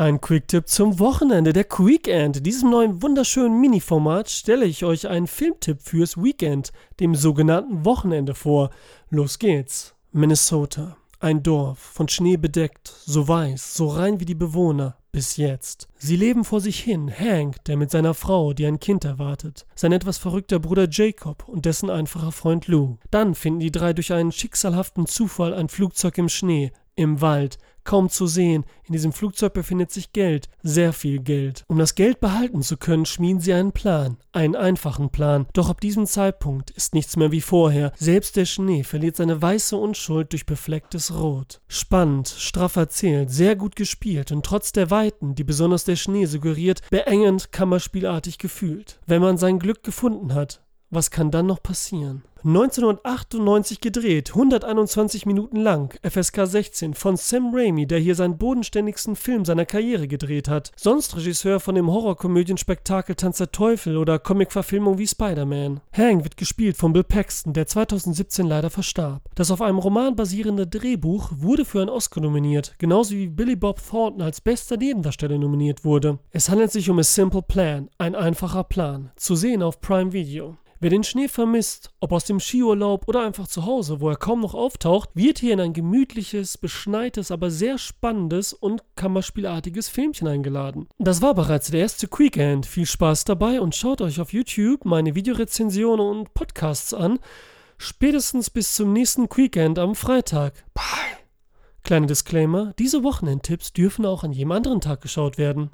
Ein Quick-Tipp zum Wochenende, der Quickend. Diesem neuen wunderschönen Mini-Format stelle ich euch einen Filmtipp fürs Weekend, dem sogenannten Wochenende vor. Los geht's. Minnesota. Ein Dorf, von Schnee bedeckt, so weiß, so rein wie die Bewohner, bis jetzt. Sie leben vor sich hin, Hank, der mit seiner Frau, die ein Kind erwartet, sein etwas verrückter Bruder Jacob und dessen einfacher Freund Lou. Dann finden die drei durch einen schicksalhaften Zufall ein Flugzeug im Schnee, im Wald, kaum zu sehen. In diesem Flugzeug befindet sich Geld, sehr viel Geld. Um das Geld behalten zu können, schmieden sie einen Plan, einen einfachen Plan. Doch ab diesem Zeitpunkt ist nichts mehr wie vorher. Selbst der Schnee verliert seine weiße Unschuld durch beflecktes Rot. Spannend, straff erzählt, sehr gut gespielt und trotz der Weiten, die besonders der Schnee suggeriert, beengend, kammerspielartig gefühlt. Wenn man sein Glück gefunden hat, was kann dann noch passieren? 1998 gedreht, 121 Minuten lang, FSK 16 von Sam Raimi, der hier seinen bodenständigsten Film seiner Karriere gedreht hat. Sonst Regisseur von dem Horrorkomödienspektakel Tanz der Teufel oder Comicverfilmung wie Spider-Man. Hank wird gespielt von Bill Paxton, der 2017 leider verstarb. Das auf einem Roman basierende Drehbuch wurde für einen Oscar nominiert, genauso wie Billy Bob Thornton als bester Nebendarsteller nominiert wurde. Es handelt sich um A Simple Plan, ein einfacher Plan, zu sehen auf Prime Video. Wer den Schnee vermisst, ob aus dem Skiurlaub oder einfach zu Hause, wo er kaum noch auftaucht, wird hier in ein gemütliches, beschneites, aber sehr spannendes und kammerspielartiges Filmchen eingeladen. Das war bereits der erste Quickend. Viel Spaß dabei und schaut euch auf YouTube meine Videorezensionen und Podcasts an. Spätestens bis zum nächsten Quickend am Freitag. Bye. Kleiner Disclaimer, diese Wochenendtipps dürfen auch an jedem anderen Tag geschaut werden.